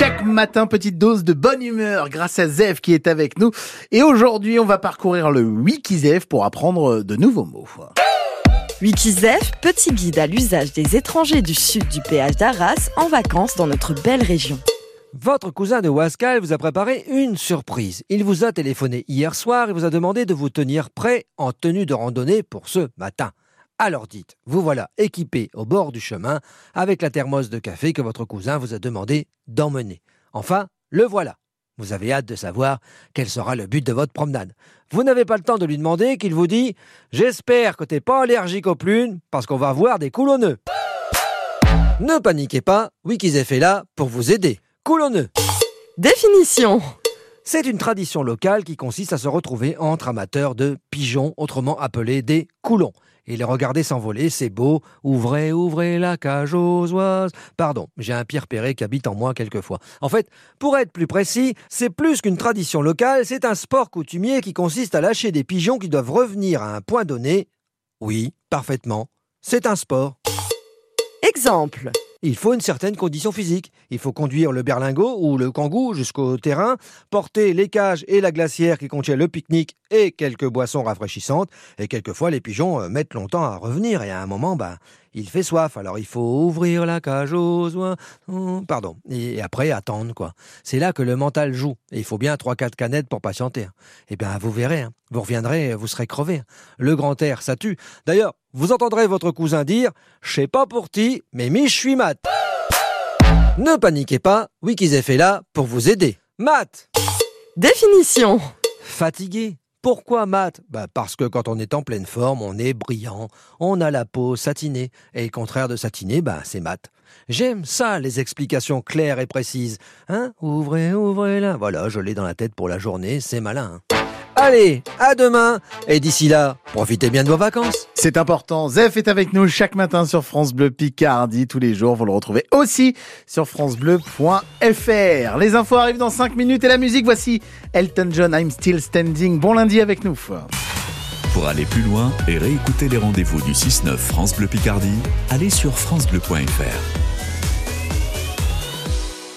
Chaque matin, petite dose de bonne humeur grâce à Zev qui est avec nous. Et aujourd'hui, on va parcourir le Wikizef pour apprendre de nouveaux mots. Wikizef, petit guide à l'usage des étrangers du sud du péage d'Arras en vacances dans notre belle région. Votre cousin de Wascal vous a préparé une surprise. Il vous a téléphoné hier soir et vous a demandé de vous tenir prêt en tenue de randonnée pour ce matin. Alors dites, vous voilà équipé au bord du chemin avec la thermos de café que votre cousin vous a demandé d'emmener. Enfin, le voilà. Vous avez hâte de savoir quel sera le but de votre promenade. Vous n'avez pas le temps de lui demander qu'il vous dit J'espère que t'es pas allergique aux plumes parce qu'on va voir des coulonneux. Ne paniquez pas, Wikizef est là pour vous aider. Coulonneux. Définition. C'est une tradition locale qui consiste à se retrouver entre amateurs de pigeons, autrement appelés des coulons. Et les regarder s'envoler, c'est beau. Ouvrez, ouvrez la cage aux oises. Pardon, j'ai un Pierre Perret qui habite en moi quelquefois. En fait, pour être plus précis, c'est plus qu'une tradition locale, c'est un sport coutumier qui consiste à lâcher des pigeons qui doivent revenir à un point donné. Oui, parfaitement. C'est un sport. Exemple. Il faut une certaine condition physique. Il faut conduire le berlingot ou le kangou jusqu'au terrain, porter les cages et la glacière qui contient le pique-nique et quelques boissons rafraîchissantes. Et quelquefois, les pigeons euh, mettent longtemps à revenir et à un moment, ben, il fait soif. Alors il faut ouvrir la cage aux oies. Pardon. Et après, attendre, quoi. C'est là que le mental joue. Et il faut bien 3-4 canettes pour patienter. Eh bien, vous verrez. Hein. Vous reviendrez, vous serez crevé. Le grand air, ça tue. D'ailleurs, vous entendrez votre cousin dire Je sais pas pour ti, mais mi je suis mat. Ne paniquez pas, Wikizef est là pour vous aider. Mat Définition. Fatigué. Pourquoi mat bah Parce que quand on est en pleine forme, on est brillant, on a la peau satinée. Et contraire de satinée, bah, c'est mat. J'aime ça, les explications claires et précises. Hein? Ouvrez, ouvrez là. Voilà, je l'ai dans la tête pour la journée, c'est malin. Allez, à demain Et d'ici là, profitez bien de vos vacances C'est important, Zef est avec nous chaque matin sur France Bleu Picardie, tous les jours, vous le retrouvez aussi sur francebleu.fr. Les infos arrivent dans 5 minutes et la musique, voici Elton John, I'm Still Standing. Bon lundi avec nous. Pour aller plus loin et réécouter les rendez-vous du 6-9 France Bleu Picardie, allez sur francebleu.fr.